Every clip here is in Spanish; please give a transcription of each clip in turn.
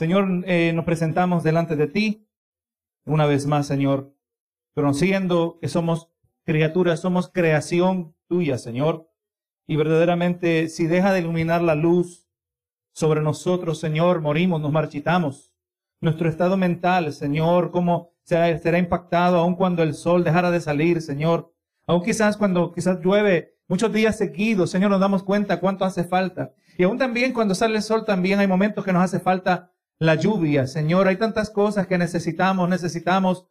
Señor, eh, nos presentamos delante de ti una vez más, Señor, conociendo que somos criaturas, somos creación tuya, Señor. Y verdaderamente, si deja de iluminar la luz sobre nosotros, Señor, morimos, nos marchitamos. Nuestro estado mental, Señor, cómo será, impactado aun cuando el sol dejara de salir, Señor. Aún quizás cuando quizás llueve muchos días seguidos, Señor, nos damos cuenta cuánto hace falta. Y aún también cuando sale el sol, también hay momentos que nos hace falta la lluvia, Señor. Hay tantas cosas que necesitamos, necesitamos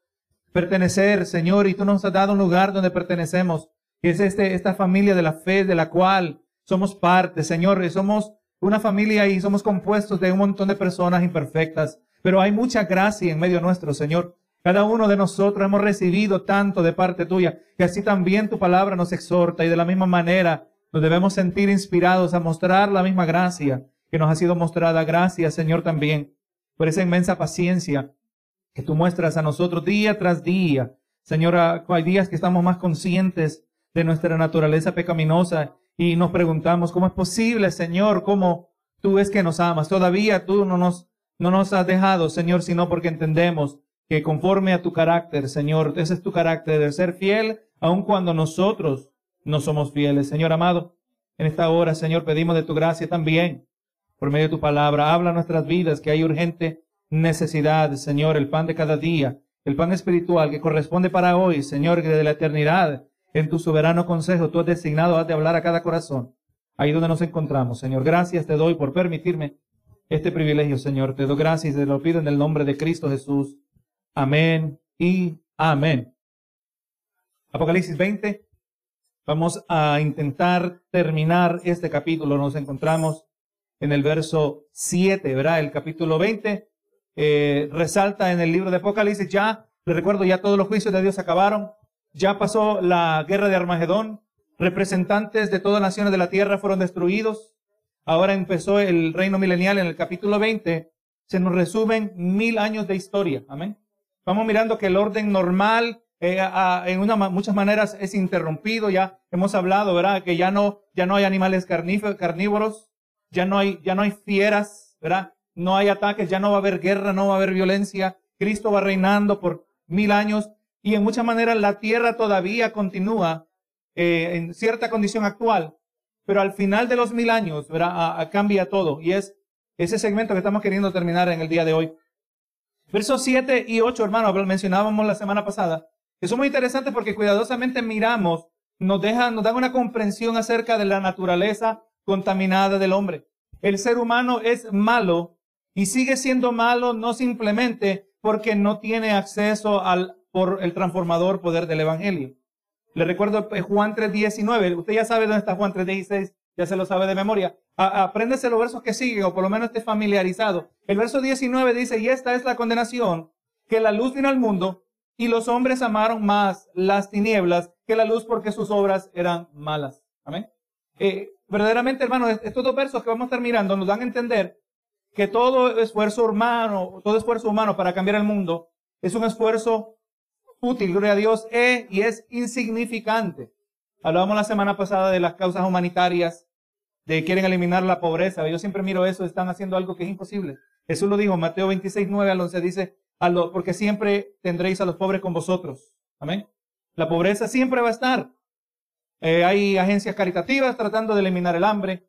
pertenecer, Señor, y tú nos has dado un lugar donde pertenecemos. Y es este, esta familia de la fe de la cual somos parte, Señor, y somos una familia y somos compuestos de un montón de personas imperfectas, pero hay mucha gracia en medio nuestro, Señor. Cada uno de nosotros hemos recibido tanto de parte tuya, que así también tu palabra nos exhorta y de la misma manera nos debemos sentir inspirados a mostrar la misma gracia que nos ha sido mostrada. Gracias, Señor, también por esa inmensa paciencia que tú muestras a nosotros día tras día. Señor, hay días que estamos más conscientes de nuestra naturaleza pecaminosa y nos preguntamos, ¿cómo es posible, Señor? ¿Cómo tú es que nos amas? Todavía tú no nos, no nos has dejado, Señor, sino porque entendemos que conforme a tu carácter, Señor, ese es tu carácter de ser fiel, aun cuando nosotros no somos fieles. Señor amado, en esta hora, Señor, pedimos de tu gracia también, por medio de tu palabra. Habla nuestras vidas que hay urgente necesidad, Señor, el pan de cada día, el pan espiritual que corresponde para hoy, Señor, que de la eternidad, en tu soberano consejo, tú has designado, has de hablar a cada corazón. Ahí donde nos encontramos, Señor. Gracias te doy por permitirme este privilegio, Señor. Te doy gracias y te lo pido en el nombre de Cristo Jesús. Amén y amén. Apocalipsis 20. Vamos a intentar terminar este capítulo. Nos encontramos en el verso 7, ¿verdad? El capítulo 20 eh, resalta en el libro de Apocalipsis, ya, le recuerdo, ya todos los juicios de Dios acabaron, ya pasó la guerra de Armagedón, representantes de todas las naciones de la tierra fueron destruidos, ahora empezó el reino milenial en el capítulo 20, se nos resumen mil años de historia, amén. Vamos mirando que el orden normal eh, en una, muchas maneras es interrumpido. Ya hemos hablado, ¿verdad? Que ya no, ya no hay animales carnívoros, ya no hay, ya no hay fieras, ¿verdad? No hay ataques, ya no va a haber guerra, no va a haber violencia. Cristo va reinando por mil años y en muchas maneras la tierra todavía continúa eh, en cierta condición actual, pero al final de los mil años, ¿verdad? cambia todo y es ese segmento que estamos queriendo terminar en el día de hoy. Versos 7 y 8, hermano, mencionábamos la semana pasada. Eso es muy interesante porque cuidadosamente miramos, nos deja, nos dan una comprensión acerca de la naturaleza contaminada del hombre. El ser humano es malo y sigue siendo malo no simplemente porque no tiene acceso al por el transformador poder del evangelio. Le recuerdo eh, Juan 3:19, usted ya sabe dónde está Juan 3:16, ya se lo sabe de memoria. apréndese los versos que siguen o por lo menos esté familiarizado. El verso 19 dice, "Y esta es la condenación, que la luz vino al mundo y los hombres amaron más las tinieblas que la luz porque sus obras eran malas. Amén. Eh, verdaderamente, hermano, estos dos versos que vamos a estar mirando nos dan a entender que todo esfuerzo humano, todo esfuerzo humano para cambiar el mundo es un esfuerzo útil, gloria a Dios, eh, y es insignificante. Hablábamos la semana pasada de las causas humanitarias, de quieren eliminar la pobreza. Yo siempre miro eso, están haciendo algo que es imposible. Jesús lo dijo, Mateo 26, 9 al 11, dice, porque siempre tendréis a los pobres con vosotros. Amén. La pobreza siempre va a estar. Eh, hay agencias caritativas tratando de eliminar el hambre,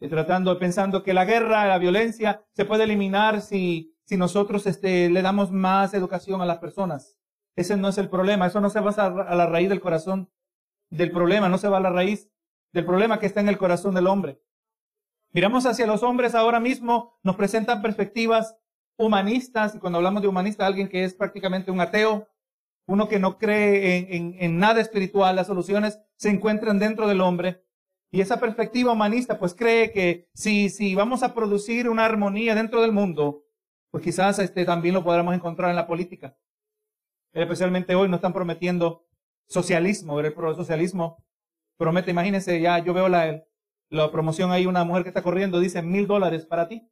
eh, tratando, pensando que la guerra, la violencia se puede eliminar si, si nosotros este, le damos más educación a las personas. Ese no es el problema. Eso no se va a la raíz del corazón del problema, no se va a la raíz del problema que está en el corazón del hombre. Miramos hacia los hombres ahora mismo, nos presentan perspectivas humanistas, y cuando hablamos de humanista, alguien que es prácticamente un ateo, uno que no cree en, nada espiritual, las soluciones se encuentran dentro del hombre. Y esa perspectiva humanista, pues cree que si, vamos a producir una armonía dentro del mundo, pues quizás este, también lo podremos encontrar en la política. Especialmente hoy nos están prometiendo socialismo, el socialismo promete, imagínense, ya yo veo la, la promoción ahí, una mujer que está corriendo, dice mil dólares para ti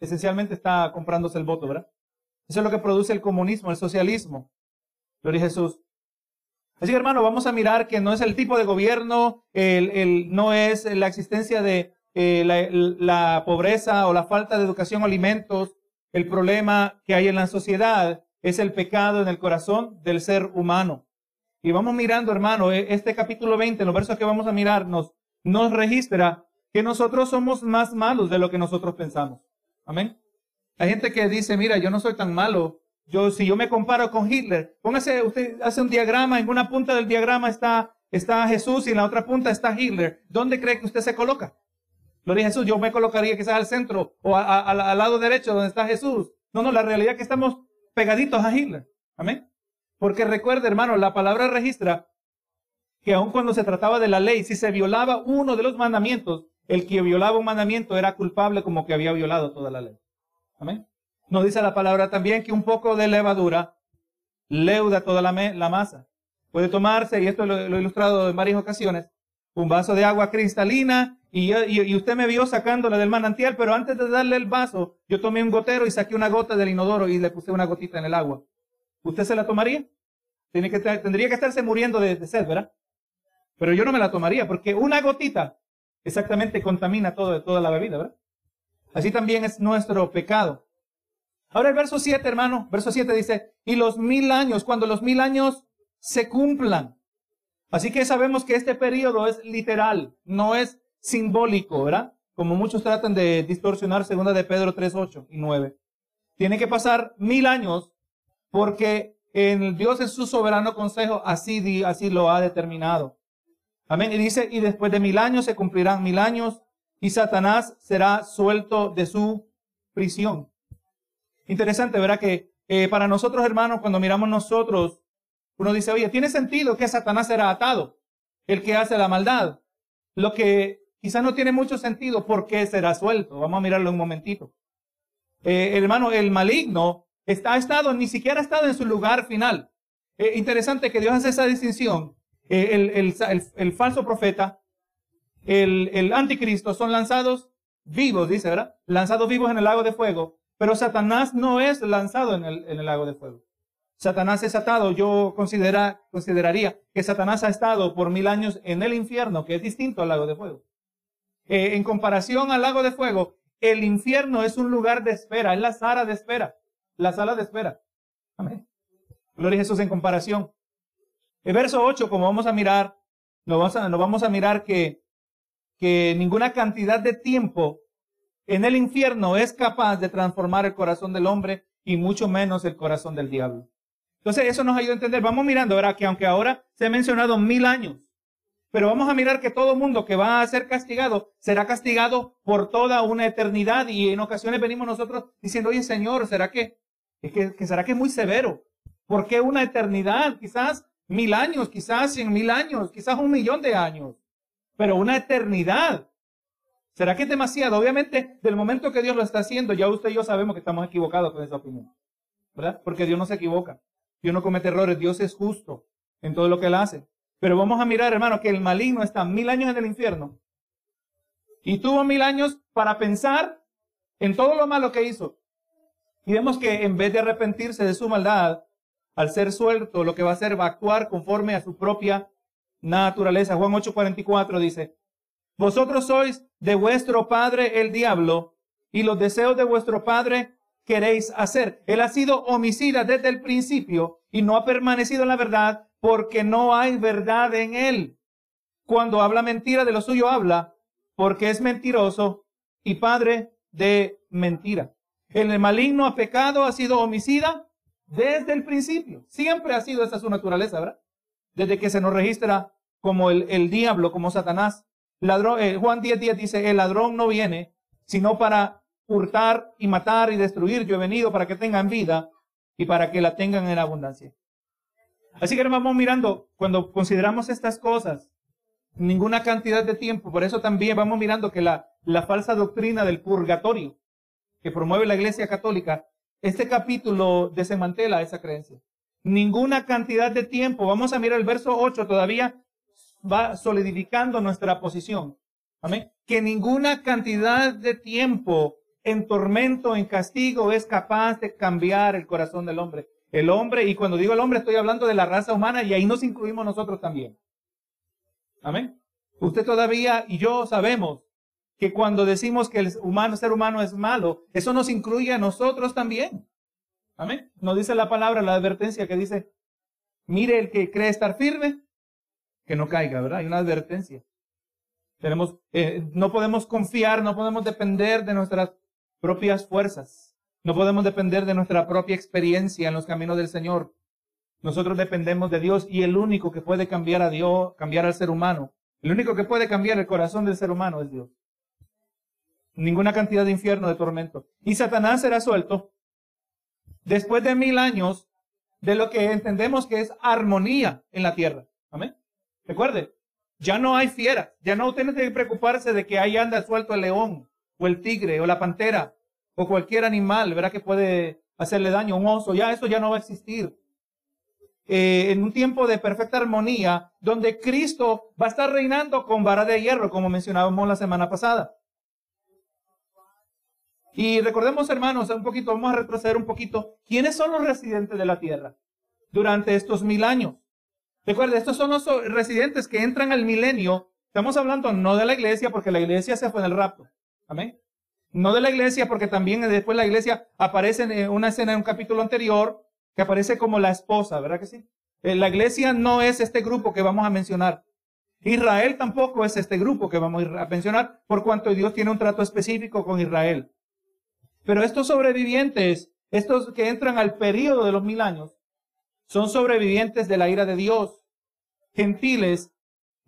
esencialmente está comprándose el voto, ¿verdad? Eso es lo que produce el comunismo, el socialismo. Gloria a Jesús. Así hermano, vamos a mirar que no es el tipo de gobierno, el, no es la existencia de eh, la, pobreza o la falta de educación alimentos el problema que hay en la sociedad es el pecado en el corazón del ser humano. Y vamos mirando, hermano, e, este capítulo 20, los versos que vamos a mirar, nos, nos registra que nosotros somos más malos de lo que nosotros pensamos. Amén. Hay gente que dice, mira, yo no soy tan malo. Yo, si yo me comparo con Hitler, póngase, usted hace un diagrama, en una punta del diagrama está, está Jesús y en la otra punta está Hitler. ¿Dónde cree que usted se coloca? Gloria a Jesús, yo me colocaría quizás al centro o al lado derecho donde está Jesús. No, no, la realidad es que estamos pegaditos a Hitler. Amén. Porque recuerde, hermano, la palabra registra que aun cuando se trataba de la ley, si se violaba uno de los mandamientos, el que violaba un mandamiento era culpable como que había violado toda la ley. Amén. Nos dice la palabra también que un poco de levadura leuda toda la, masa. Puede tomarse, y esto lo, he ilustrado en varias ocasiones, un vaso de agua cristalina y, y, usted me vio sacándola del manantial, pero antes de darle el vaso, yo tomé un gotero y saqué una gota del inodoro y le puse una gotita en el agua. ¿Usted se la tomaría? Tiene que, tendría que estarse muriendo de, de sed, ¿verdad? Pero yo no me la tomaría porque una gotita exactamente contamina todo, toda la bebida, ¿verdad? Así también es nuestro pecado. Ahora el verso 7, hermano, verso 7 dice, y los mil años, cuando los mil años se cumplan. Así que sabemos que este periodo es literal, no es simbólico, ¿verdad? Como muchos tratan de distorsionar segunda de Pedro 3, 8 y 9. Tiene que pasar mil años porque en Dios en su soberano consejo así, así lo ha determinado. Amén. Y dice, y después de mil años se cumplirán mil años y Satanás será suelto de su prisión. Interesante, ¿verdad? Que eh, para nosotros, hermanos, cuando miramos nosotros, uno dice, oye, tiene sentido que Satanás será atado, el que hace la maldad. Lo que quizás no tiene mucho sentido, ¿por qué será suelto? Vamos a mirarlo un momentito. Eh, hermano, el maligno está, estado, ni siquiera ha estado en su lugar final. Eh, interesante que Dios hace esa distinción. el, el, falso profeta el, anticristo son lanzados vivos, dice, ¿verdad? Lanzados vivos en el lago de fuego. Pero Satanás no es lanzado en el, lago de fuego. Satanás es atado. Yo considera, consideraría que Satanás ha estado por mil años en el infierno, que es distinto al lago de fuego. Eh, en comparación al lago de fuego, el infierno es un lugar de espera, es la sala de espera. La sala de espera. Amén. Gloria a Jesús en comparación. El verso 8, como vamos a mirar, nos vamos a, mirar que ninguna cantidad de tiempo en el infierno es capaz de transformar el corazón del hombre y mucho menos el corazón del diablo. Entonces eso nos ayuda a entender. Vamos mirando, ¿verdad? Que aunque ahora se ha mencionado mil años, pero vamos a mirar que todo mundo que va a ser castigado será castigado por toda una eternidad y en ocasiones venimos nosotros diciendo, oye Señor, ¿será que, es que, que será que es muy severo? ¿Por qué una eternidad? Quizás mil años, quizás cien mil años, quizás un millón de años pero una eternidad. ¿Será que es demasiado? Obviamente, del momento que Dios lo está haciendo, ya usted y yo sabemos que estamos equivocados con esa opinión. ¿Verdad? Porque Dios no se equivoca. Dios no comete errores. Dios es justo en todo lo que Él hace. Pero vamos a mirar, hermano, que el maligno está mil años en el infierno. Y tuvo mil años para pensar en todo lo malo que hizo. Y vemos que en vez de arrepentirse de su maldad, al ser suelto, lo que va a hacer va a actuar conforme a su propia naturaleza. Juan 8:44 dice, vosotros sois de vuestro padre el diablo y los deseos de vuestro padre queréis hacer. Él ha sido homicida desde el principio y no ha permanecido en la verdad porque no hay verdad en él. Cuando habla mentira de lo suyo habla porque es mentiroso y padre de mentira. El maligno ha pecado, ha sido homicida desde el principio. Siempre ha sido esa su naturaleza, ¿verdad? desde que se nos registra como el, diablo, como Satanás. Eh, Juan 10, 10 dice, el ladrón no viene sino para hurtar y matar y destruir. Yo he venido para que tengan vida y para que la tengan en abundancia. Así que vamos mirando, cuando consideramos estas cosas, ninguna cantidad de tiempo, por eso también vamos mirando que la, la falsa doctrina del purgatorio que promueve la Iglesia Católica, este capítulo desmantela esa creencia ninguna cantidad de tiempo. Vamos a mirar el verso 8, todavía va solidificando nuestra posición. Amén. Que ninguna cantidad de tiempo en tormento, en castigo, es capaz de cambiar el corazón del hombre. El hombre, y cuando digo el hombre, estoy hablando de la raza humana y ahí nos incluimos nosotros también. Amén. Usted todavía y yo sabemos que cuando decimos que el humano, ser humano es malo, eso nos incluye a nosotros también. Amén. Nos dice la palabra, la advertencia que dice, mire el que cree estar firme, que no caiga, ¿verdad? Hay una advertencia. Tenemos, eh, no podemos confiar, no podemos depender de nuestras propias fuerzas. No podemos depender de nuestra propia experiencia en los caminos del Señor. Nosotros dependemos de Dios y el único que puede cambiar a Dios, cambiar al ser humano, el único que puede cambiar el corazón del ser humano es Dios. Ninguna cantidad de infierno, de tormento. Y Satanás será suelto después de mil años de lo que entendemos que es armonía en la tierra. Amén. Recuerde, ya no hay fieras, ya no tiene que preocuparse de que ahí anda suelto el león o el tigre o la pantera o cualquier animal, ¿verdad? Que puede hacerle daño, un oso, ya eso ya no va a existir. Eh, en un tiempo de perfecta armonía, donde Cristo va a estar reinando con vara de hierro, como mencionábamos la semana pasada. Y recordemos, hermanos, un poquito, vamos a retroceder un poquito. ¿Quiénes son los residentes de la tierra durante estos mil años? Recuerden, estos son los residentes que entran al milenio. Estamos hablando no de la iglesia, porque la iglesia se fue en el rapto. Amén. No de la iglesia, porque también después la iglesia aparece en una escena en un capítulo anterior que aparece como la esposa, ¿verdad que sí? Eh, la iglesia no es este grupo que vamos a mencionar. Israel tampoco es este grupo que vamos a mencionar, por cuanto Dios tiene un trato específico con Israel. Pero estos sobrevivientes, estos que entran al periodo de los mil años, son sobrevivientes de la ira de Dios, gentiles,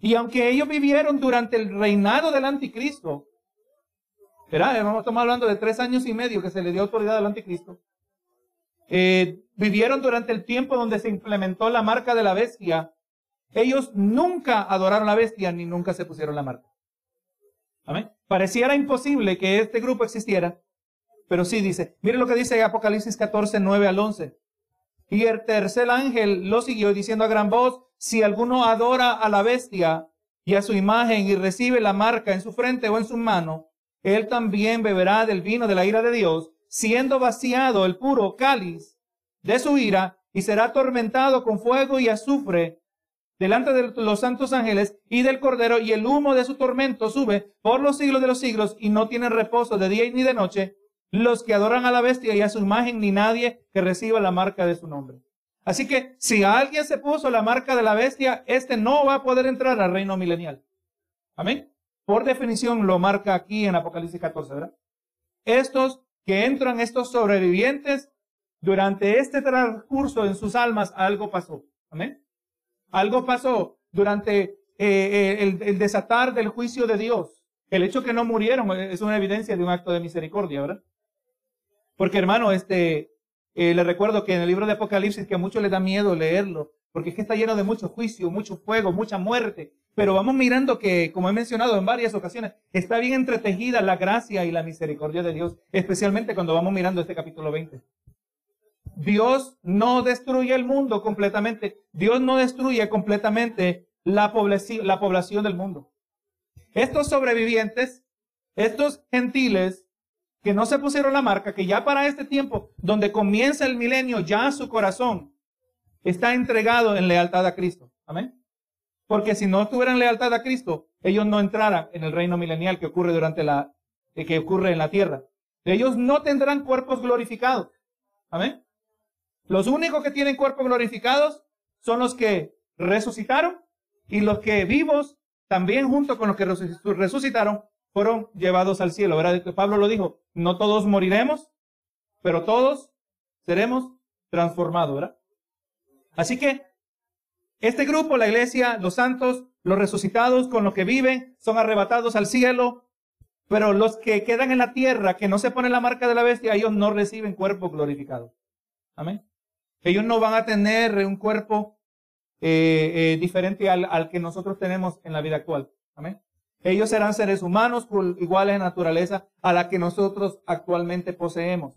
y aunque ellos vivieron durante el reinado del anticristo, ¿verdad? Estamos hablando de tres años y medio que se le dio autoridad al anticristo. Eh, vivieron durante el tiempo donde se implementó la marca de la bestia. Ellos nunca adoraron la bestia ni nunca se pusieron la marca. Amén. Pareciera imposible que este grupo existiera, pero sí dice, mire lo que dice Apocalipsis 14, 9 al 11. Y el tercer ángel lo siguió diciendo a gran voz, si alguno adora a la bestia y a su imagen y recibe la marca en su frente o en su mano, él también beberá del vino de la ira de Dios, siendo vaciado el puro cáliz de su ira, y será atormentado con fuego y azufre delante de los santos ángeles y del Cordero, y el humo de su tormento sube por los siglos de los siglos, y no tiene reposo de día ni de noche, los que adoran a la bestia y a su imagen, ni nadie que reciba la marca de su nombre. Así que si alguien se puso la marca de la bestia, este no va a poder entrar al reino milenial. Amén. Por definición lo marca aquí en Apocalipsis 14, ¿verdad? Estos que entran, estos sobrevivientes, durante este transcurso en sus almas, algo pasó. Amén. Algo pasó durante eh, eh, el, el desatar del juicio de Dios. El hecho que no murieron es una evidencia de un acto de misericordia, ¿verdad? Porque hermano, este, eh, le recuerdo que en el libro de Apocalipsis que a muchos les da miedo leerlo, porque es que está lleno de mucho juicio, mucho fuego, mucha muerte. Pero vamos mirando que, como he mencionado en varias ocasiones, está bien entretejida la gracia y la misericordia de Dios, especialmente cuando vamos mirando este capítulo 20. Dios no destruye el mundo completamente. Dios no destruye completamente la población, la población del mundo. Estos sobrevivientes, estos gentiles, que no se pusieron la marca, que ya para este tiempo, donde comienza el milenio, ya su corazón está entregado en lealtad a Cristo. Amén. Porque si no tuvieran lealtad a Cristo, ellos no entraran en el reino milenial que ocurre durante la, eh, que ocurre en la tierra. Ellos no tendrán cuerpos glorificados. Amén. Los únicos que tienen cuerpos glorificados son los que resucitaron y los que vivos, también junto con los que resucitaron, fueron llevados al cielo. ¿Verdad? Pablo lo dijo, no todos moriremos, pero todos seremos transformados, ¿verdad? Así que este grupo, la iglesia, los santos, los resucitados con los que viven, son arrebatados al cielo, pero los que quedan en la tierra, que no se ponen la marca de la bestia, ellos no reciben cuerpo glorificado. Amén. Ellos no van a tener un cuerpo eh, eh, diferente al, al que nosotros tenemos en la vida actual. Amén. Ellos serán seres humanos iguales en naturaleza a la que nosotros actualmente poseemos.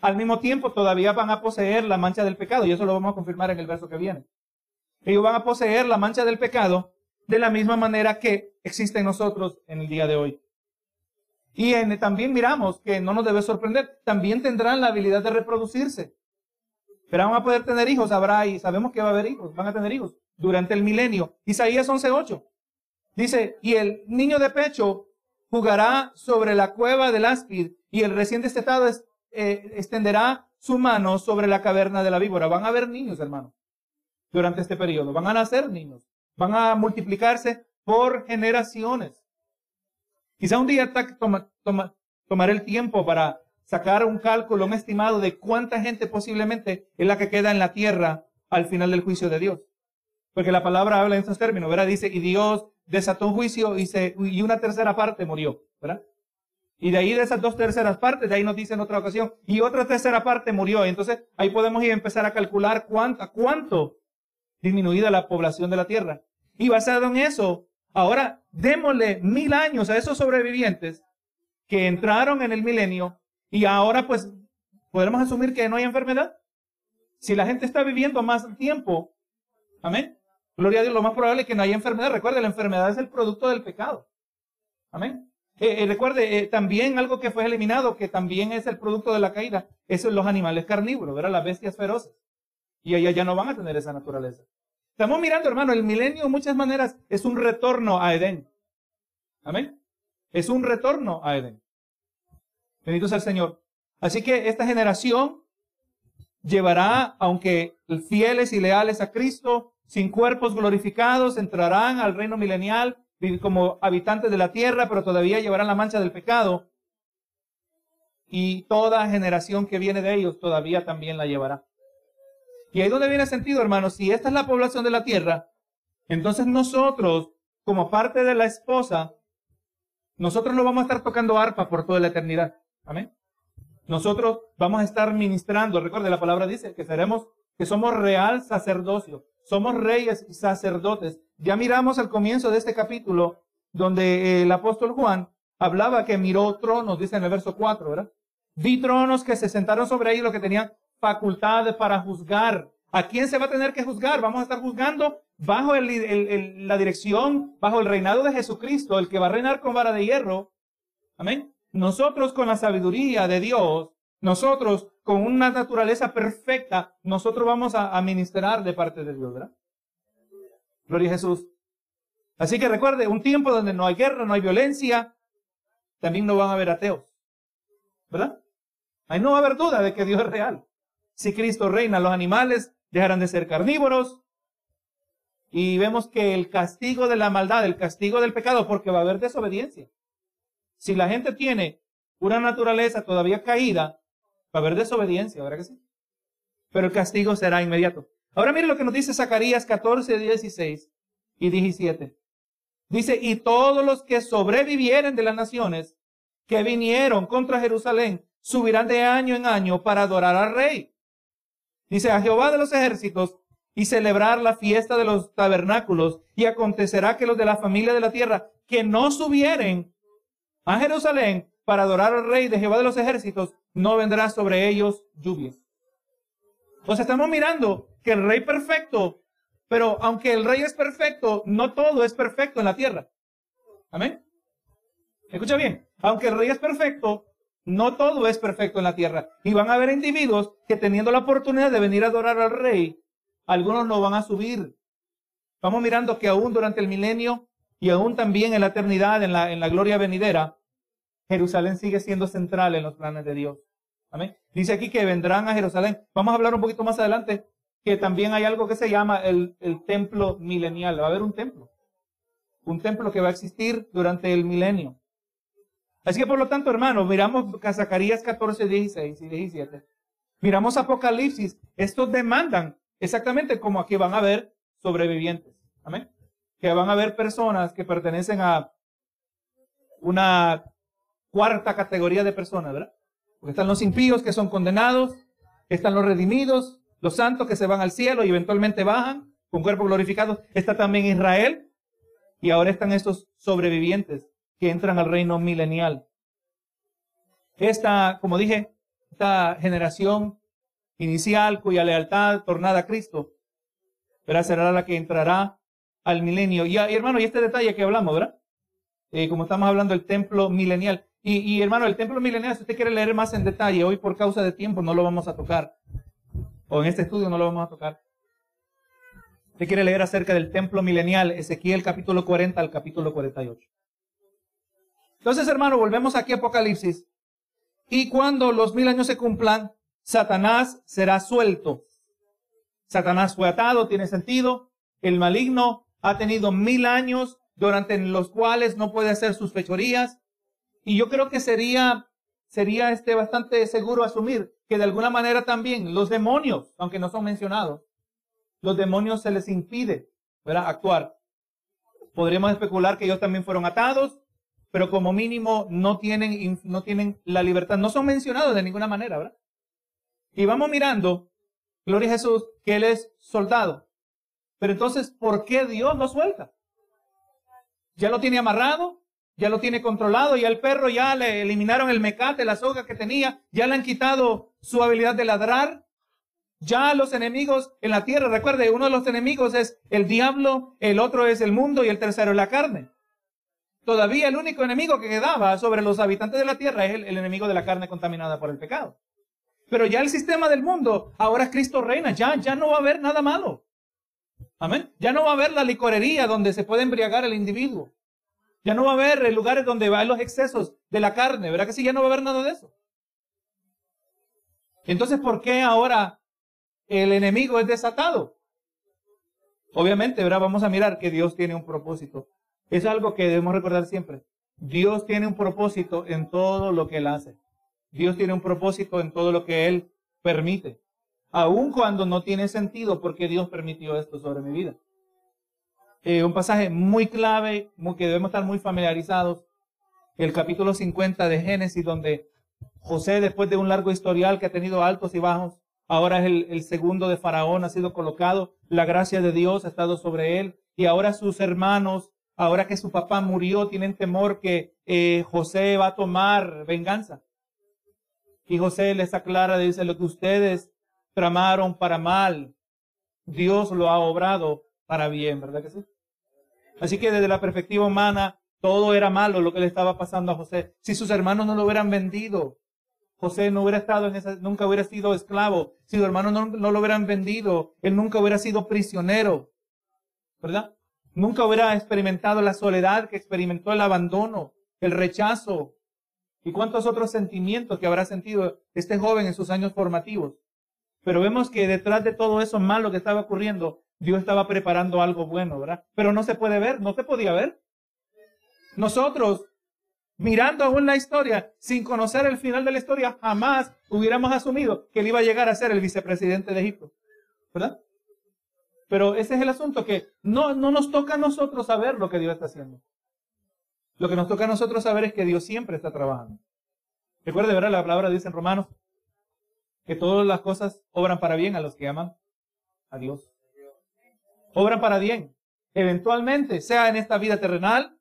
Al mismo tiempo, todavía van a poseer la mancha del pecado, y eso lo vamos a confirmar en el verso que viene. Ellos van a poseer la mancha del pecado de la misma manera que existe en nosotros en el día de hoy. Y también miramos que no nos debe sorprender, también tendrán la habilidad de reproducirse. Pero van a poder tener hijos, habrá y sabemos que va a haber hijos, van a tener hijos durante el milenio. Isaías 11:8. Dice, y el niño de pecho jugará sobre la cueva del áspid y el recién destetado eh, extenderá su mano sobre la caverna de la víbora. Van a haber niños, hermano, durante este periodo. Van a nacer niños. Van a multiplicarse por generaciones. Quizá un día toma, toma, tomaré el tiempo para sacar un cálculo, un estimado de cuánta gente posiblemente es la que queda en la tierra al final del juicio de Dios. Porque la palabra habla en estos términos, ¿verdad? Dice, y Dios desató un juicio y, se, y una tercera parte murió, ¿verdad? Y de ahí de esas dos terceras partes, de ahí nos dice en otra ocasión, y otra tercera parte murió. Entonces ahí podemos ir a empezar a calcular cuánto, cuánto disminuida la población de la tierra. Y basado en eso, ahora démosle mil años a esos sobrevivientes que entraron en el milenio y ahora pues podremos asumir que no hay enfermedad. Si la gente está viviendo más tiempo, amén. Gloria a Dios, lo más probable es que no haya enfermedad. Recuerde, la enfermedad es el producto del pecado. Amén. Eh, eh, recuerde, eh, también algo que fue eliminado, que también es el producto de la caída, eso es los animales carnívoros, ¿verdad? Las bestias feroces. Y ellas ya no van a tener esa naturaleza. Estamos mirando, hermano, el milenio de muchas maneras es un retorno a Edén. Amén. Es un retorno a Edén. Bendito sea el Señor. Así que esta generación llevará, aunque fieles y leales a Cristo, sin cuerpos glorificados, entrarán al reino milenial como habitantes de la tierra, pero todavía llevarán la mancha del pecado. Y toda generación que viene de ellos todavía también la llevará. Y ahí donde viene sentido, hermanos, si esta es la población de la tierra, entonces nosotros, como parte de la esposa, nosotros no vamos a estar tocando arpa por toda la eternidad. Amén. Nosotros vamos a estar ministrando. Recuerde, la palabra dice que seremos, que somos real sacerdocio. Somos reyes y sacerdotes. Ya miramos al comienzo de este capítulo donde el apóstol Juan hablaba que miró tronos, dice en el verso 4, ¿verdad? Vi tronos que se sentaron sobre ellos, lo que tenían facultades para juzgar. ¿A quién se va a tener que juzgar? Vamos a estar juzgando bajo la dirección, bajo el reinado de Jesucristo, el que va a reinar con vara de hierro. Amén. Nosotros con la sabiduría de Dios, nosotros con una naturaleza perfecta, nosotros vamos a administrar de parte de Dios, ¿verdad? Gloria a Jesús. Así que recuerde, un tiempo donde no hay guerra, no hay violencia, también no van a haber ateos, ¿verdad? Ahí no va a haber duda de que Dios es real. Si Cristo reina, los animales dejarán de ser carnívoros. Y vemos que el castigo de la maldad, el castigo del pecado, porque va a haber desobediencia. Si la gente tiene una naturaleza todavía caída, va a haber desobediencia, ¿verdad que sí? Pero el castigo será inmediato. Ahora mire lo que nos dice Zacarías 14, 16 y 17. Dice, y todos los que sobrevivieren de las naciones que vinieron contra Jerusalén subirán de año en año para adorar al rey. Dice, a Jehová de los ejércitos y celebrar la fiesta de los tabernáculos. Y acontecerá que los de la familia de la tierra que no subieren a Jerusalén para adorar al rey de Jehová de los ejércitos, no vendrá sobre ellos lluvia. Pues estamos mirando que el rey perfecto, pero aunque el rey es perfecto, no todo es perfecto en la tierra. Amén. Escucha bien, aunque el rey es perfecto, no todo es perfecto en la tierra. Y van a haber individuos que teniendo la oportunidad de venir a adorar al rey, algunos no van a subir. Vamos mirando que aún durante el milenio y aún también en la eternidad, en la, en la gloria venidera, Jerusalén sigue siendo central en los planes de Dios. Amén. Dice aquí que vendrán a Jerusalén. Vamos a hablar un poquito más adelante que también hay algo que se llama el, el templo milenial. Va a haber un templo. Un templo que va a existir durante el milenio. Así que por lo tanto, hermanos, miramos Zacarías 14, 16 y 17. Miramos Apocalipsis. Estos demandan exactamente como aquí van a haber sobrevivientes. Amén que van a haber personas que pertenecen a una cuarta categoría de personas, ¿verdad? Porque están los impíos que son condenados, están los redimidos, los santos que se van al cielo y eventualmente bajan con cuerpos glorificados. Está también Israel y ahora están estos sobrevivientes que entran al reino milenial. Esta, como dije, esta generación inicial cuya lealtad tornada a Cristo, será la que entrará al milenio. Y, hermano, y este detalle que hablamos, ¿verdad? Eh, como estamos hablando del templo milenial. Y, hermano, el templo milenial, si usted quiere leer más en detalle, hoy por causa de tiempo no lo vamos a tocar. O en este estudio no lo vamos a tocar. Usted quiere leer acerca del templo milenial, Ezequiel capítulo 40 al capítulo 48. Entonces, hermano, volvemos aquí a Apocalipsis. Y cuando los mil años se cumplan, Satanás será suelto. Satanás fue atado, tiene sentido. El maligno ha tenido mil años durante los cuales no puede hacer sus fechorías. Y yo creo que sería, sería este bastante seguro asumir que de alguna manera también los demonios, aunque no son mencionados, los demonios se les impide actuar. Podríamos especular que ellos también fueron atados, pero como mínimo no tienen, no tienen la libertad, no son mencionados de ninguna manera, ¿verdad? Y vamos mirando, gloria a Jesús, que Él es soldado. Pero entonces, ¿por qué Dios lo suelta? Ya lo tiene amarrado, ya lo tiene controlado, ya el perro ya le eliminaron el mecate, la soga que tenía, ya le han quitado su habilidad de ladrar. Ya los enemigos en la tierra, recuerde, uno de los enemigos es el diablo, el otro es el mundo y el tercero es la carne. Todavía el único enemigo que quedaba sobre los habitantes de la tierra es el, el enemigo de la carne contaminada por el pecado. Pero ya el sistema del mundo, ahora Cristo reina, ya, ya no va a haber nada malo. Amén. Ya no va a haber la licorería donde se puede embriagar el individuo. Ya no va a haber lugares donde van los excesos de la carne, ¿verdad que sí? Ya no va a haber nada de eso. Entonces, ¿por qué ahora el enemigo es desatado? Obviamente, ¿verdad? Vamos a mirar que Dios tiene un propósito. Es algo que debemos recordar siempre. Dios tiene un propósito en todo lo que Él hace. Dios tiene un propósito en todo lo que Él permite. Aun cuando no tiene sentido porque Dios permitió esto sobre mi vida. Eh, un pasaje muy clave, que debemos estar muy familiarizados. El capítulo 50 de Génesis, donde José, después de un largo historial que ha tenido altos y bajos, ahora es el, segundo de Faraón, ha sido colocado, la gracia de Dios ha estado sobre él, y ahora sus hermanos, ahora que su papá murió, tienen temor que eh, José va a tomar venganza. Y José les aclara, dice, lo que ustedes tramaron para mal, Dios lo ha obrado para bien, ¿verdad que sí? Así que desde la perspectiva humana, todo era malo lo que le estaba pasando a José. Si sus hermanos no lo hubieran vendido, José no hubiera estado en esa, nunca hubiera sido esclavo. Si sus hermanos no, no lo hubieran vendido, él nunca hubiera sido prisionero, ¿verdad? Nunca hubiera experimentado la soledad que experimentó el abandono, el rechazo, y cuántos otros sentimientos que habrá sentido este joven en sus años formativos. Pero vemos que detrás de todo eso malo que estaba ocurriendo, Dios estaba preparando algo bueno, ¿verdad? Pero no se puede ver, no se podía ver. Nosotros, mirando aún la historia, sin conocer el final de la historia, jamás hubiéramos asumido que él iba a llegar a ser el vicepresidente de Egipto, ¿verdad? Pero ese es el asunto, que no, no nos toca a nosotros saber lo que Dios está haciendo. Lo que nos toca a nosotros saber es que Dios siempre está trabajando. Recuerde, ¿verdad? La palabra dice en Romanos que todas las cosas obran para bien a los que aman a Dios. Obran para bien. Eventualmente, sea en esta vida terrenal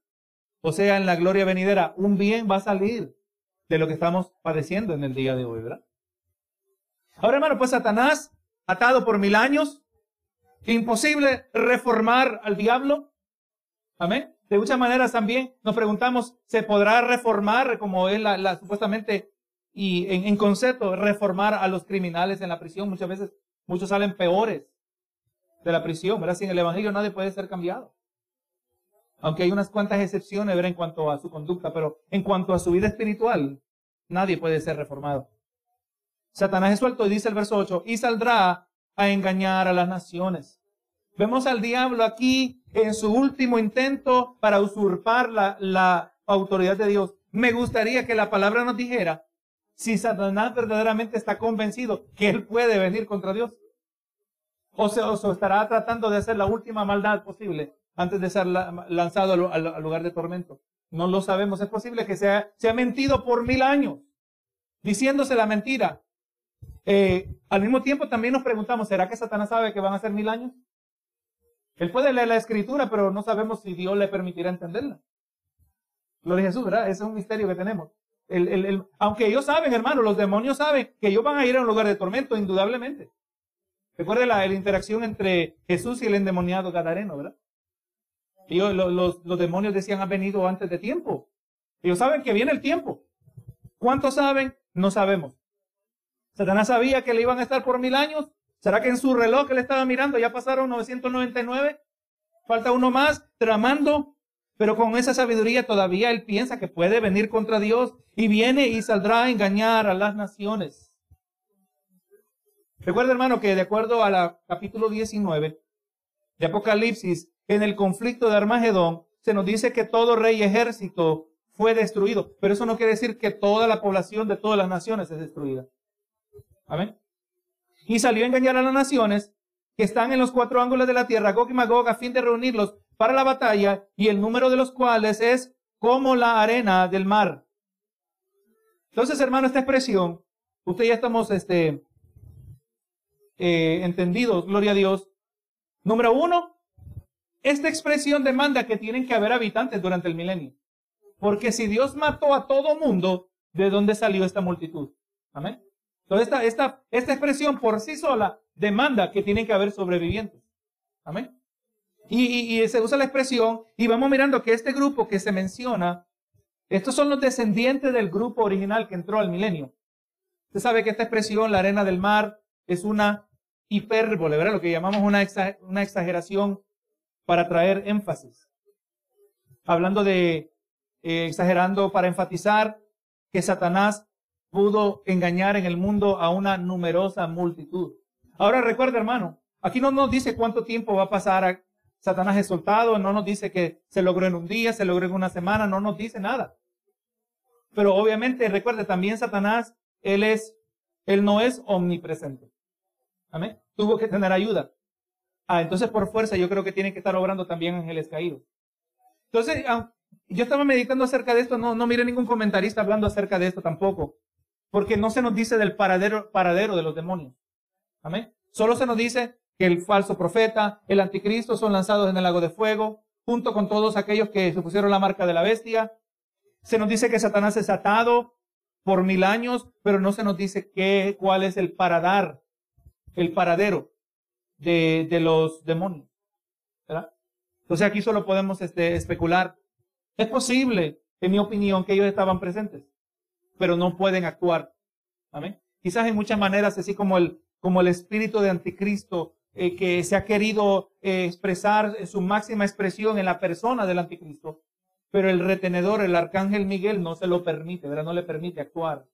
o sea en la gloria venidera, un bien va a salir de lo que estamos padeciendo en el día de hoy, ¿verdad? Ahora, hermano, pues Satanás, atado por mil años, imposible reformar al diablo. Amén. De muchas maneras también nos preguntamos, ¿se podrá reformar como es la, supuestamente y en, concepto, reformar a los criminales en la prisión? Muchas veces muchos salen peores de la prisión, ¿verdad? Sin el Evangelio nadie puede ser cambiado. Aunque hay unas cuantas excepciones, ¿verdad? En cuanto a su conducta, pero en cuanto a su vida espiritual, nadie puede ser reformado. Satanás es suelto y dice el verso 8, y saldrá a engañar a las naciones. Vemos al diablo aquí en su último intento para usurpar la, autoridad de Dios. Me gustaría que la palabra nos dijera si Satanás verdaderamente está convencido que él puede venir contra Dios. O se, estará tratando de hacer la última maldad posible antes de ser lanzado al, lugar de tormento. No lo sabemos. Es posible que sea, se ha mentido por mil años, diciéndose la mentira. Eh, al mismo tiempo también nos preguntamos, ¿será que Satanás sabe que van a ser mil años? Él puede leer la escritura, pero no sabemos si Dios le permitirá entenderla. Gloria a Jesús, ¿verdad? Ese es un misterio que tenemos. aunque ellos saben, hermano, los demonios saben que ellos van a ir a un lugar de tormento, indudablemente. Recuerde la, interacción entre Jesús y el endemoniado Gadareno, ¿verdad? Ellos, los, los demonios decían, han venido antes de tiempo. Ellos saben que viene el tiempo. ¿Cuántos saben? No sabemos. Satanás sabía que le iban a estar por mil años. ¿Será que en su reloj que le estaba mirando ya pasaron 999? Falta uno más, tramando. Pero con esa sabiduría todavía él piensa que puede venir contra Dios y viene y saldrá a engañar a las naciones. Recuerda, hermano, que de acuerdo al capítulo 19 de Apocalipsis, en el conflicto de Armagedón, se nos dice que todo rey y ejército fue destruido. Pero eso no quiere decir que toda la población de todas las naciones es destruida. Amén. Y salió a engañar a las naciones que están en los cuatro ángulos de la tierra, Gog y Magog, a fin de reunirlos para la batalla, y el número de los cuales es como la arena del mar. Entonces, hermano, esta expresión, usted ya estamos este, eh, entendidos, gloria a Dios. Número uno, esta expresión demanda que tienen que haber habitantes durante el milenio. Porque si Dios mató a todo mundo, ¿de dónde salió esta multitud? Amén. Entonces, esta, esta, esta expresión por sí sola demanda que tienen que haber sobrevivientes. Amén. Y, y, se usa la expresión y vamos mirando que este grupo que se menciona, estos son los descendientes del grupo original que entró al milenio. Usted sabe que esta expresión, la arena del mar, es una hipérbole, ¿verdad? Lo que llamamos una, exageración para traer énfasis. Hablando de, eh, exagerando para enfatizar que Satanás pudo engañar en el mundo a una numerosa multitud. Ahora recuerda, hermano, aquí no nos dice cuánto tiempo va a pasar a Satanás es soltado, no nos dice que se logró en un día, se logró en una semana, no nos dice nada. Pero obviamente, recuerde, también Satanás, él es, él no es omnipresente. Amén. Tuvo que tener ayuda. Ah, entonces por fuerza yo creo que tienen que estar obrando también ángeles caídos. Entonces, ah, yo estaba meditando acerca de esto, no, no mire ningún comentarista hablando acerca de esto tampoco porque no se nos dice del paradero, paradero de los demonios. Amén. Solo se nos dice que el falso profeta, el anticristo son lanzados en el lago de fuego, junto con todos aquellos que se pusieron la marca de la bestia. Se nos dice que Satanás es atado por mil años, pero no se nos dice qué, cuál es el paradar, el paradero de, de los demonios. ¿verdad? Entonces aquí solo podemos este, especular. Es posible, en mi opinión, que ellos estaban presentes pero no pueden actuar. Amén. Quizás en muchas maneras, así como el, como el espíritu de anticristo eh, que se ha querido eh, expresar su máxima expresión en la persona del anticristo, pero el retenedor, el arcángel Miguel, no se lo permite, ¿verdad? No le permite actuar.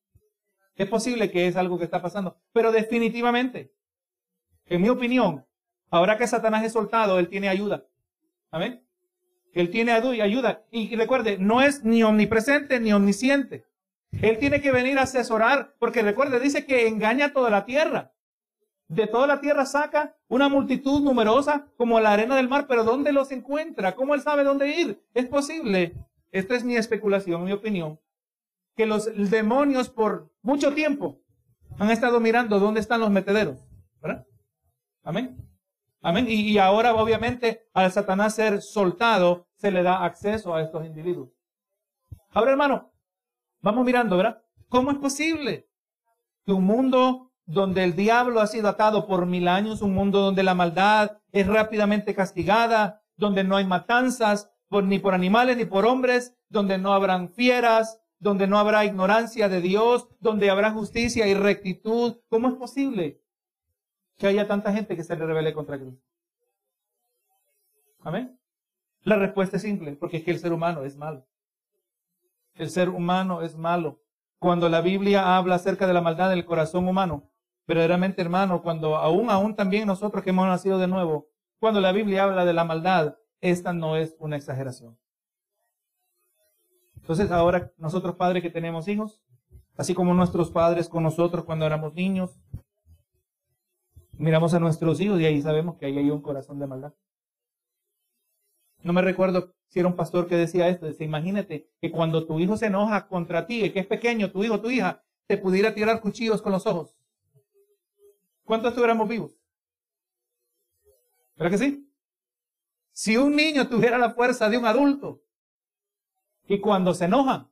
Es posible que es algo que está pasando, pero definitivamente, en mi opinión, ahora que Satanás es soltado, él tiene ayuda. Amén. Él tiene ayuda. Y recuerde, no es ni omnipresente ni omnisciente. Él tiene que venir a asesorar, porque recuerde, dice que engaña a toda la tierra. De toda la tierra saca una multitud numerosa como la arena del mar, pero ¿dónde los encuentra? ¿Cómo él sabe dónde ir? Es posible, esta es mi especulación, mi opinión, que los demonios por mucho tiempo han estado mirando dónde están los metederos. ¿verdad? Amén. Amén. Y, ahora, obviamente, al Satanás ser soltado, se le da acceso a estos individuos. Ahora, hermano, Vamos mirando, ¿verdad? ¿Cómo es posible que un mundo donde el diablo ha sido atado por mil años, un mundo donde la maldad es rápidamente castigada, donde no hay matanzas ni por animales ni por hombres, donde no habrán fieras, donde no habrá ignorancia de Dios, donde habrá justicia y rectitud. ¿Cómo es posible que haya tanta gente que se le revele contra Cristo? Amén. La respuesta es simple, porque es que el ser humano es malo. El ser humano es malo. Cuando la Biblia habla acerca de la maldad del corazón humano, verdaderamente hermano, cuando aún, aún también nosotros que hemos nacido de nuevo, cuando la Biblia habla de la maldad, esta no es una exageración. Entonces ahora nosotros padres que tenemos hijos, así como nuestros padres con nosotros cuando éramos niños, miramos a nuestros hijos y ahí sabemos que ahí hay un corazón de maldad. No me recuerdo si era un pastor que decía esto. Dice, imagínate que cuando tu hijo se enoja contra ti, que es pequeño, tu hijo, tu hija, te pudiera tirar cuchillos con los ojos. ¿Cuántos estuviéramos vivos? ¿Verdad que sí? Si un niño tuviera la fuerza de un adulto y cuando se enoja,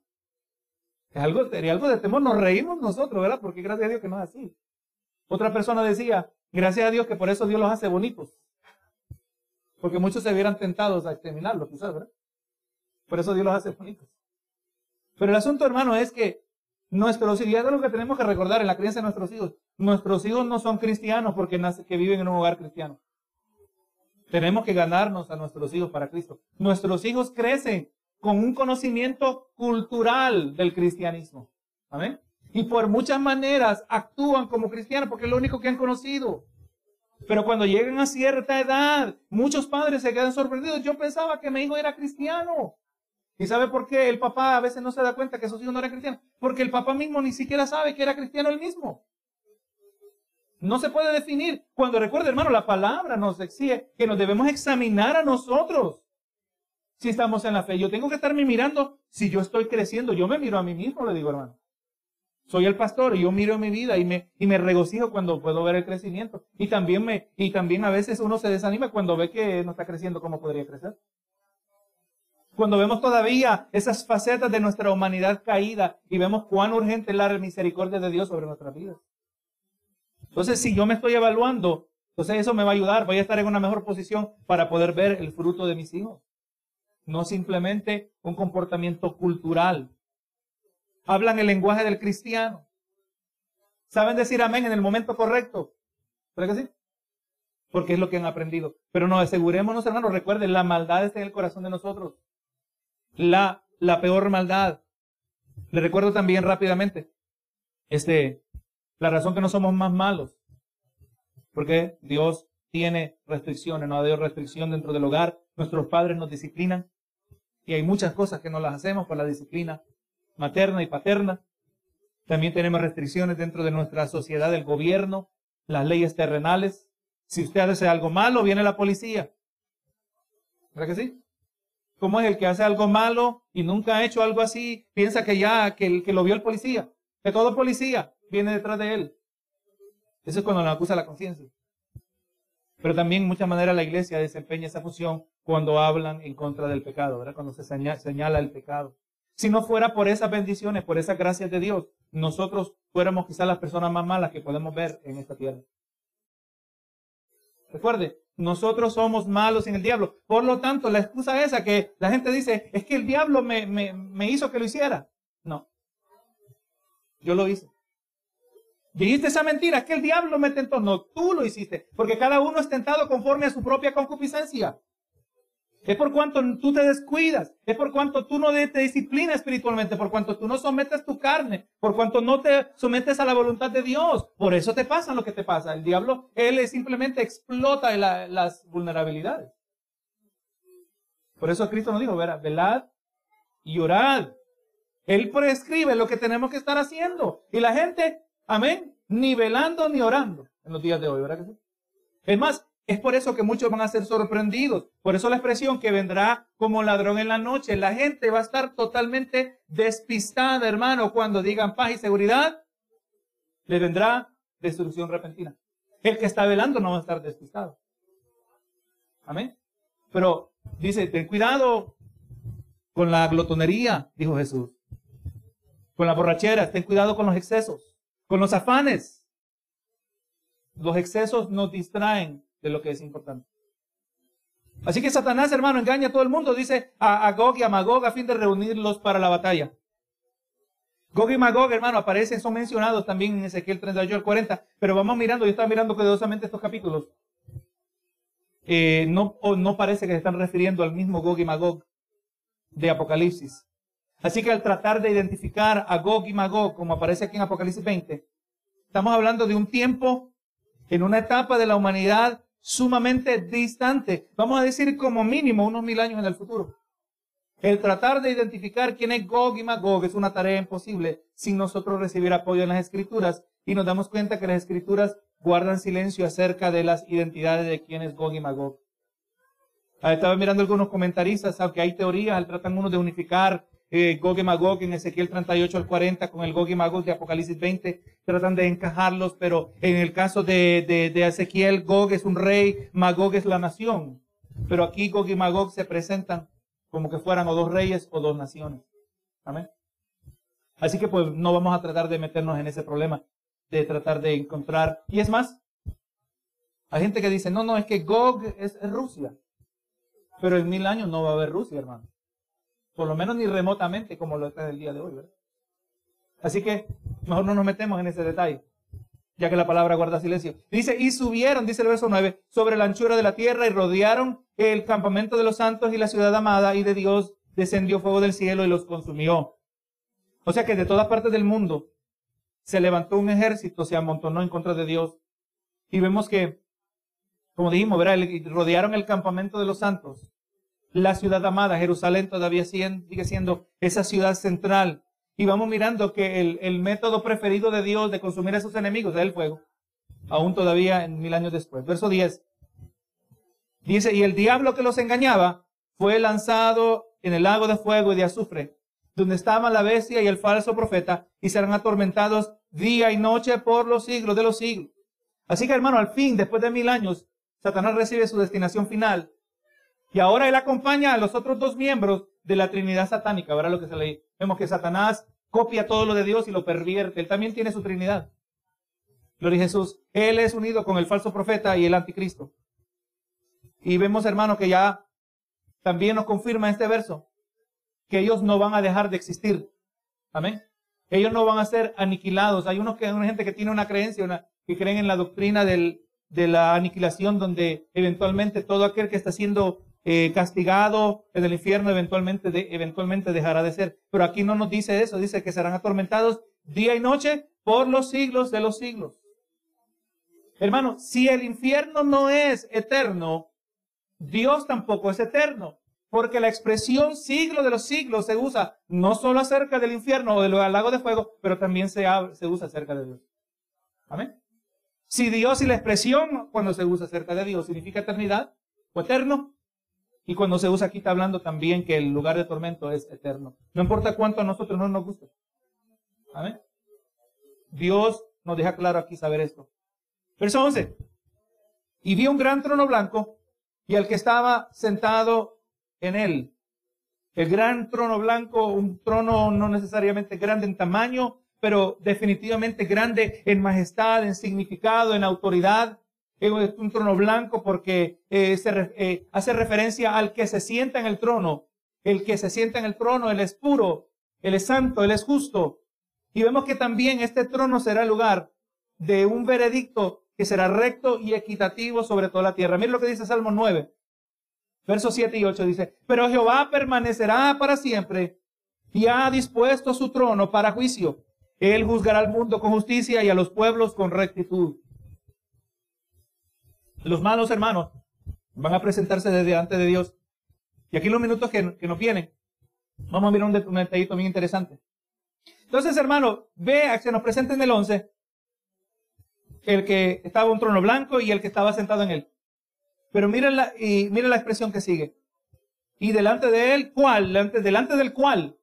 es algo, sería algo de temor, nos reímos nosotros, ¿verdad? Porque gracias a Dios que no es así. Otra persona decía, gracias a Dios que por eso Dios los hace bonitos. Porque muchos se vieran tentados a exterminarlo, quizás, ¿verdad? Por eso Dios los hace bonitos. Pero el asunto, hermano, es que nuestros hijos, y es lo que tenemos que recordar en la creencia de nuestros hijos, nuestros hijos no son cristianos porque nace, que viven en un hogar cristiano. Tenemos que ganarnos a nuestros hijos para Cristo. Nuestros hijos crecen con un conocimiento cultural del cristianismo. Amén. Y por muchas maneras actúan como cristianos porque es lo único que han conocido. Pero cuando llegan a cierta edad, muchos padres se quedan sorprendidos. Yo pensaba que mi hijo era cristiano. ¿Y sabe por qué el papá a veces no se da cuenta que sus hijos no eran cristianos? Porque el papá mismo ni siquiera sabe que era cristiano él mismo. No se puede definir. Cuando recuerde, hermano, la palabra nos exige que nos debemos examinar a nosotros si estamos en la fe. Yo tengo que estarme mirando si yo estoy creciendo. Yo me miro a mí mismo, le digo, hermano. Soy el pastor y yo miro mi vida y me, y me regocijo cuando puedo ver el crecimiento. Y también me, y también a veces uno se desanima cuando ve que no está creciendo como podría crecer. Cuando vemos todavía esas facetas de nuestra humanidad caída y vemos cuán urgente es la misericordia de Dios sobre nuestras vidas. Entonces, si yo me estoy evaluando, entonces eso me va a ayudar, voy a estar en una mejor posición para poder ver el fruto de mis hijos. No simplemente un comportamiento cultural. Hablan el lenguaje del cristiano. Saben decir amén en el momento correcto. ¿Verdad que sí? Porque es lo que han aprendido. Pero no, asegurémonos, hermanos, recuerden, la maldad está en el corazón de nosotros la, la peor maldad. Le recuerdo también rápidamente, este, la razón que no somos más malos. Porque Dios tiene restricciones, no ha habido restricción dentro del hogar. Nuestros padres nos disciplinan. Y hay muchas cosas que no las hacemos por la disciplina materna y paterna. También tenemos restricciones dentro de nuestra sociedad, del gobierno, las leyes terrenales. Si usted hace algo malo, viene la policía. ¿Verdad que sí? ¿Cómo es el que hace algo malo y nunca ha hecho algo así? Piensa que ya, que, que lo vio el policía, que todo policía viene detrás de él. Eso es cuando nos acusa la conciencia. Pero también en muchas maneras la iglesia desempeña esa función cuando hablan en contra del pecado, ¿verdad? Cuando se señala el pecado. Si no fuera por esas bendiciones, por esas gracias de Dios, nosotros fuéramos quizás las personas más malas que podemos ver en esta tierra. Recuerde, nosotros somos malos en el diablo. Por lo tanto, la excusa esa que la gente dice es que el diablo me, hizo que lo hiciera. No. Yo lo hice. Dijiste esa mentira, que el diablo me tentó. No, tú lo hiciste. Porque cada uno es tentado conforme a su propia concupiscencia. Es por cuanto tú te descuidas, es por cuanto tú no te disciplinas espiritualmente, por cuanto tú no sometes tu carne, por cuanto no te sometes a la voluntad de Dios. Por eso te pasa lo que te pasa. El diablo, él simplemente explota las vulnerabilidades. Por eso Cristo nos dijo, verá, velad y orad. Él prescribe lo que tenemos que estar haciendo. Y la gente, amén, ni velando ni orando en los días de hoy, ¿verdad que sí? Es más, es por eso que muchos van a ser sorprendidos. Por eso la expresión que vendrá como ladrón en la noche. La gente va a estar totalmente despistada, hermano, cuando digan paz y seguridad. Le vendrá destrucción repentina. El que está velando no va a estar despistado. Amén. Pero dice, ten cuidado con la glotonería, dijo Jesús. Con la borrachera, ten cuidado con los excesos, con los afanes. Los excesos nos distraen de lo que es importante. Así que Satanás, hermano, engaña a todo el mundo, dice a, Gog y a Magog a fin de reunirlos para la batalla. Gog y Magog, hermano, aparecen, son mencionados también en Ezequiel 38 al 40, pero vamos mirando, yo estaba mirando cuidadosamente estos capítulos. Eh, no, no parece que se están refiriendo al mismo Gog y Magog de Apocalipsis. Así que al tratar de identificar a Gog y Magog, como aparece aquí en Apocalipsis 20, estamos hablando de un tiempo, en una etapa de la humanidad sumamente distante, vamos a decir como mínimo unos mil años en el futuro. El tratar de identificar quién es Gog y Magog es una tarea imposible sin nosotros recibir apoyo en las escrituras y nos damos cuenta que las escrituras guardan silencio acerca de las identidades de quién es Gog y Magog. Ah, estaba mirando algunos comentaristas, aunque hay teorías, tratan uno de unificar eh, Gog y Magog en Ezequiel 38 al 40 con el Gog y Magog de Apocalipsis 20, tratan de encajarlos, pero en el caso de, de, Ezequiel, Gog es un rey, Magog es la nación. Pero aquí Gog y Magog se presentan como que fueran o dos reyes o dos naciones. Amén. Así que pues no vamos a tratar de meternos en ese problema, de tratar de encontrar. Y es más, hay gente que dice, no, no, es que Gog es, Rusia. Pero en mil años no va a haber Rusia, hermano. Por lo menos ni remotamente como lo está el día de hoy, ¿verdad? Así que mejor no nos metemos en ese detalle. ya que la palabra guarda silencio. Dice, y subieron, dice el verso 9, sobre la anchura de la tierra y rodearon el campamento de los santos y la ciudad amada y de Dios descendió fuego del cielo y los consumió. O sea que de todas partes del mundo se levantó un ejército, se amontonó en contra de Dios. Y vemos que, como dijimos, rodearon el campamento de los santos. La ciudad amada, Jerusalén, todavía sigue siendo esa ciudad central y vamos mirando que el, método preferido de Dios de consumir a sus enemigos es el fuego, aún todavía en mil años después. Verso 10. Dice, y el diablo que los engañaba fue lanzado en el lago de fuego y de azufre, donde estaba la bestia y el falso profeta, y serán atormentados día y noche por los siglos de los siglos. Así que hermano, al fin, después de mil años, Satanás recibe su destinación final. Y ahora él acompaña a los otros dos miembros de la Trinidad satánica. Ahora lo que se lee. Vemos que Satanás copia todo lo de Dios y lo pervierte. Él también tiene su Trinidad. Gloria a Jesús. Él es unido con el falso profeta y el anticristo. Y vemos, hermano, que ya también nos confirma este verso que ellos no van a dejar de existir. Amén. Ellos no van a ser aniquilados. Hay unos que, una gente que tiene una creencia, una, que creen en la doctrina del, de la aniquilación, donde eventualmente todo aquel que está siendo eh, castigado en el infierno eventualmente, eventualmente dejará de ser. Pero aquí no nos dice eso, dice que serán atormentados día y noche por los siglos de los siglos. Hermano, si el infierno no es eterno, Dios tampoco es eterno, porque la expresión siglo de los siglos se usa no solo acerca del infierno o del lago de fuego, pero también se, se usa acerca de Dios. Amén. Si Dios y la expresión cuando se usa acerca de Dios significa eternidad o eterno, y cuando se usa aquí está hablando también que el lugar de tormento es eterno. No importa cuánto a nosotros no nos guste. Amén. Dios nos deja claro aquí saber esto. Verso 11. Y vi un gran trono blanco y al que estaba sentado en él. El gran trono blanco, un trono no necesariamente grande en tamaño, pero definitivamente grande en majestad, en significado, en autoridad es un trono blanco porque eh, eh, hace referencia al que se sienta en el trono. El que se sienta en el trono, Él es puro, Él es santo, Él es justo. Y vemos que también este trono será el lugar de un veredicto que será recto y equitativo sobre toda la tierra. Mira lo que dice Salmo 9, versos 7 y 8. Dice, pero Jehová permanecerá para siempre y ha dispuesto su trono para juicio. Él juzgará al mundo con justicia y a los pueblos con rectitud. Los malos hermanos van a presentarse delante de Dios. Y aquí los minutos que, que nos vienen, vamos a mirar un, detallito bien interesante. Entonces, hermano, ve, se nos presenta en el 11 el que estaba en un trono blanco y el que estaba sentado en él. Pero miren la, y miren la expresión que sigue. Y delante de él, ¿cuál? Delante, delante del cual,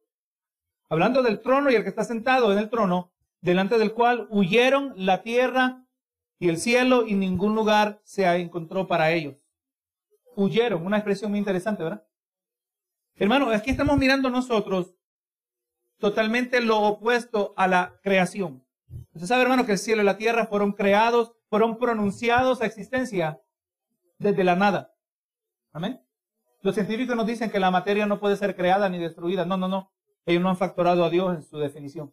hablando del trono y el que está sentado en el trono, delante del cual huyeron la tierra y el cielo y ningún lugar se encontró para ellos. Huyeron, una expresión muy interesante, ¿verdad? Hermano, aquí estamos mirando nosotros totalmente lo opuesto a la creación. Usted sabe, hermano, que el cielo y la tierra fueron creados, fueron pronunciados a existencia desde la nada. Amén. Los científicos nos dicen que la materia no puede ser creada ni destruida. No, no, no. Ellos no han factorado a Dios en su definición.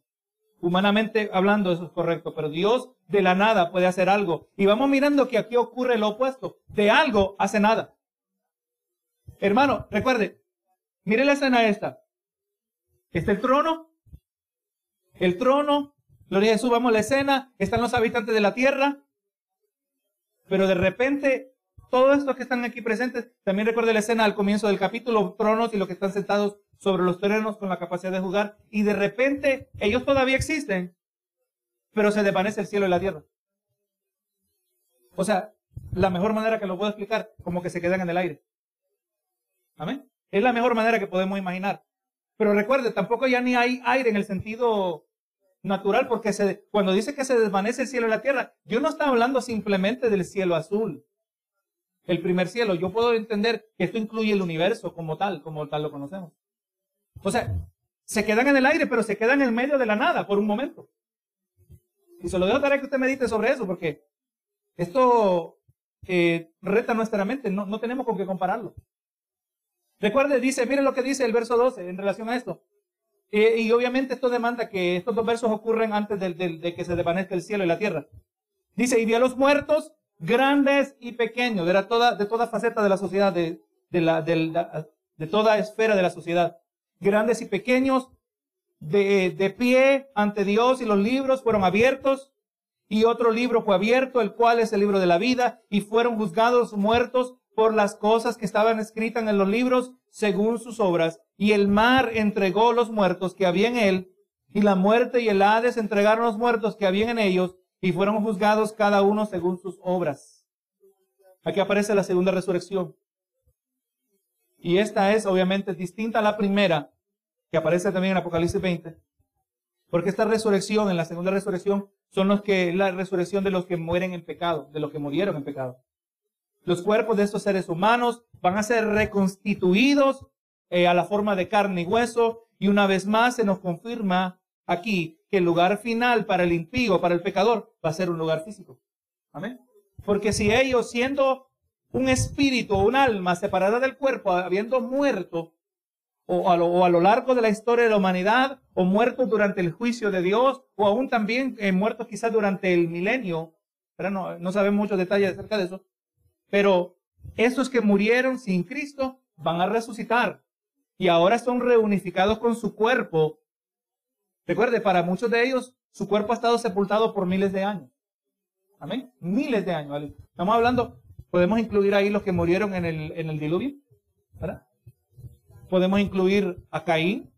Humanamente hablando, eso es correcto, pero Dios de la nada puede hacer algo. Y vamos mirando que aquí ocurre lo opuesto. De algo hace nada. Hermano, recuerde, mire la escena esta. Está el trono. El trono. Gloria a Jesús, vamos a la escena. Están los habitantes de la tierra. Pero de repente, todos estos que están aquí presentes, también recuerde la escena al comienzo del capítulo, tronos y los que están sentados sobre los terrenos con la capacidad de jugar y de repente ellos todavía existen, pero se desvanece el cielo y la tierra. O sea, la mejor manera que lo puedo explicar, como que se quedan en el aire. Amén. Es la mejor manera que podemos imaginar. Pero recuerde, tampoco ya ni hay aire en el sentido natural, porque se, cuando dice que se desvanece el cielo y la tierra, yo no está hablando simplemente del cielo azul, el primer cielo. Yo puedo entender que esto incluye el universo como tal, como tal lo conocemos. O sea, se quedan en el aire, pero se quedan en medio de la nada por un momento. Y se lo dejo para que usted medite sobre eso, porque esto eh, reta nuestra mente, no, no tenemos con qué compararlo. Recuerde, dice, mire lo que dice el verso 12 en relación a esto. Eh, y obviamente esto demanda que estos dos versos ocurren antes de, de que se desvanezca el cielo y la tierra. Dice, y vi a los muertos, grandes y pequeños, de toda, de toda faceta de la sociedad, de, de, la, de, toda esfera de la sociedad, grandes y pequeños, de, de pie ante Dios y los libros fueron abiertos y otro libro fue abierto, el cual es el libro de la vida, y fueron juzgados muertos por las cosas que estaban escritas en los libros según sus obras, y el mar entregó los muertos que había en él, y la muerte y el Hades entregaron los muertos que había en ellos, y fueron juzgados cada uno según sus obras. Aquí aparece la segunda resurrección. Y esta es obviamente distinta a la primera, que aparece también en Apocalipsis 20, porque esta resurrección, en la segunda resurrección, son los que, la resurrección de los que mueren en pecado, de los que murieron en pecado. Los cuerpos de estos seres humanos van a ser reconstituidos eh, a la forma de carne y hueso, y una vez más se nos confirma aquí que el lugar final para el impío, para el pecador, va a ser un lugar físico. Amén. Porque si ellos, siendo un espíritu o un alma separada del cuerpo, habiendo muerto, o a, lo, largo de la historia de la humanidad, o muertos durante el juicio de Dios, o aún también eh, muertos quizás durante el milenio, pero no, no sabemos muchos detalles acerca de eso, pero esos que murieron sin Cristo van a resucitar y ahora son reunificados con su cuerpo. Recuerde, para muchos de ellos, su cuerpo ha estado sepultado por miles de años. Amén. Miles de años. Estamos hablando, podemos incluir ahí los que murieron en el, diluvio, podemos incluir a Caín.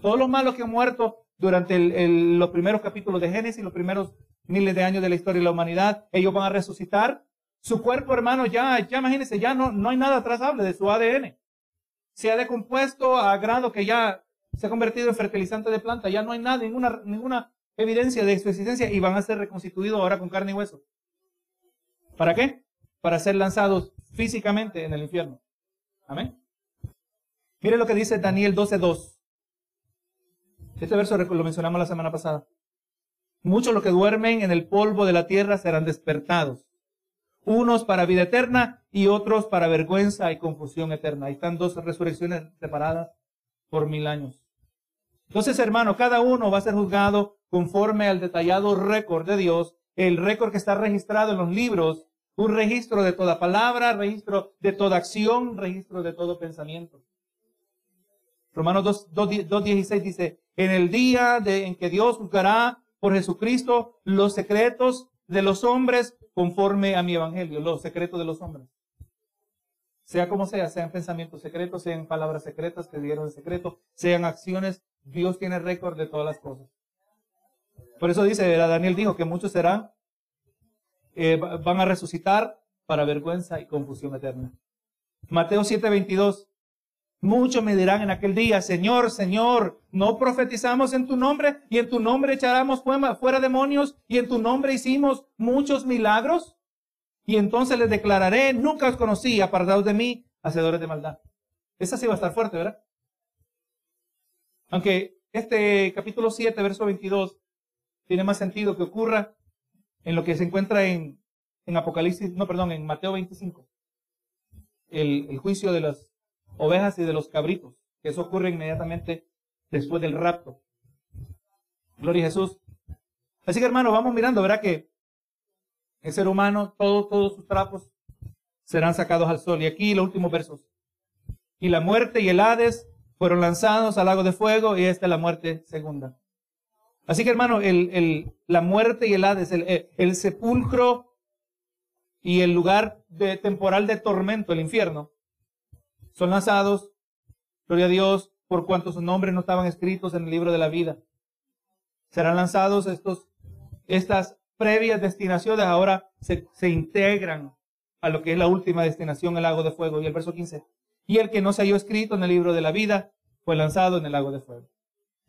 Todos los malos que han muerto durante los primeros capítulos de Génesis, los primeros miles de años de la historia de la humanidad, ellos van a resucitar. Su cuerpo, hermano, ya, ya imagínense, ya no, no hay nada trazable de su ADN. Se ha decompuesto a grado que ya se ha convertido en fertilizante de planta. Ya no hay nada, ninguna, ninguna evidencia de su existencia y van a ser reconstituidos ahora con carne y hueso. ¿Para qué? Para ser lanzados físicamente en el infierno. Amén. Mire lo que dice Daniel 12.2. Este verso lo mencionamos la semana pasada. Muchos los que duermen en el polvo de la tierra serán despertados. Unos para vida eterna y otros para vergüenza y confusión eterna. Ahí están dos resurrecciones separadas por mil años. Entonces, hermano, cada uno va a ser juzgado conforme al detallado récord de Dios, el récord que está registrado en los libros, un registro de toda palabra, registro de toda acción, registro de todo pensamiento. Romanos 2.16 dice, en el día de, en que Dios juzgará por Jesucristo los secretos de los hombres conforme a mi evangelio, los secretos de los hombres. Sea como sea, sean pensamientos secretos, sean palabras secretas que dieron en secreto, sean acciones, Dios tiene récord de todas las cosas. Por eso dice, Daniel dijo que muchos serán, eh, van a resucitar para vergüenza y confusión eterna. Mateo 7:22 Muchos me dirán en aquel día, Señor, Señor, ¿no profetizamos en tu nombre y en tu nombre echaremos fuera demonios y en tu nombre hicimos muchos milagros? Y entonces les declararé, nunca os conocí, apartados de mí, hacedores de maldad. Esa sí va a estar fuerte, ¿verdad? Aunque este capítulo 7, verso 22, tiene más sentido que ocurra en lo que se encuentra en, en Apocalipsis, no, perdón, en Mateo 25. El, el juicio de las ovejas y de los cabritos, que eso ocurre inmediatamente después del rapto. Gloria a Jesús. Así que hermano, vamos mirando, verá que el ser humano, todos, todos sus trapos serán sacados al sol. Y aquí los últimos versos. Y la muerte y el Hades fueron lanzados al lago de fuego y esta es la muerte segunda. Así que hermano, el, la muerte y el Hades, el, el sepulcro y el lugar de, temporal de tormento, el infierno, son lanzados, gloria a Dios, por cuanto sus nombres no estaban escritos en el libro de la vida. Serán lanzados estos, estas previas destinaciones, ahora se, se integran a lo que es la última destinación, el lago de fuego. Y el verso 15. Y el que no se halló escrito en el libro de la vida fue lanzado en el lago de fuego.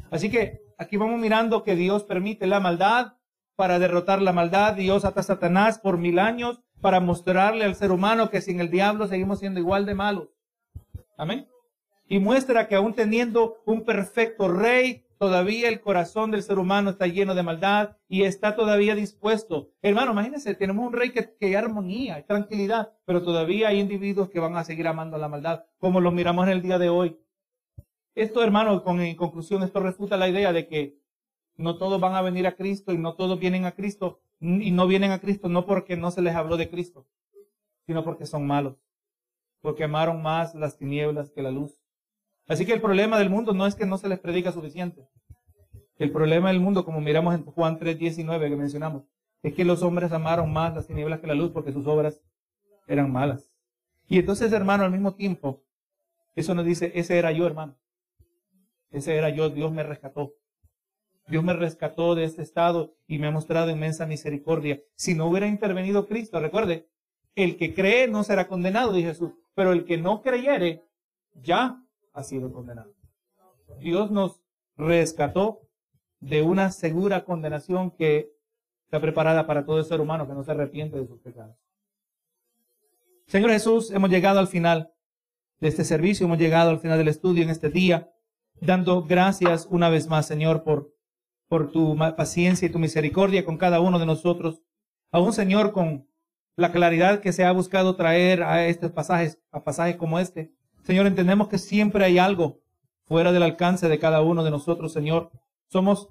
Así que aquí vamos mirando que Dios permite la maldad para derrotar la maldad. Dios ata a Satanás por mil años para mostrarle al ser humano que sin el diablo seguimos siendo igual de malos. Amén. Y muestra que aún teniendo un perfecto rey, todavía el corazón del ser humano está lleno de maldad y está todavía dispuesto. Hermano, imagínense, tenemos un rey que, hay armonía, hay tranquilidad, pero todavía hay individuos que van a seguir amando la maldad, como lo miramos en el día de hoy. Esto, hermano, con, en conclusión, esto refuta la idea de que no todos van a venir a Cristo y no todos vienen a Cristo y no vienen a Cristo no porque no se les habló de Cristo, sino porque son malos, porque amaron más las tinieblas que la luz. Así que el problema del mundo no es que no se les predica suficiente. El problema del mundo, como miramos en Juan 3:19 que mencionamos, es que los hombres amaron más las tinieblas que la luz porque sus obras eran malas. Y entonces, hermano, al mismo tiempo, eso nos dice, ese era yo, hermano. Ese era yo, Dios me rescató. Dios me rescató de este estado y me ha mostrado inmensa misericordia. Si no hubiera intervenido Cristo, recuerde, el que cree no será condenado, dice Jesús, pero el que no creyere ya ha sido condenado. Dios nos rescató de una segura condenación que está preparada para todo ser humano que no se arrepiente de sus pecados. Señor Jesús, hemos llegado al final de este servicio, hemos llegado al final del estudio en este día, dando gracias una vez más, Señor, por por tu paciencia y tu misericordia con cada uno de nosotros. Aún, Señor, con la claridad que se ha buscado traer a estos pasajes, a pasajes como este. Señor, entendemos que siempre hay algo fuera del alcance de cada uno de nosotros, Señor. Somos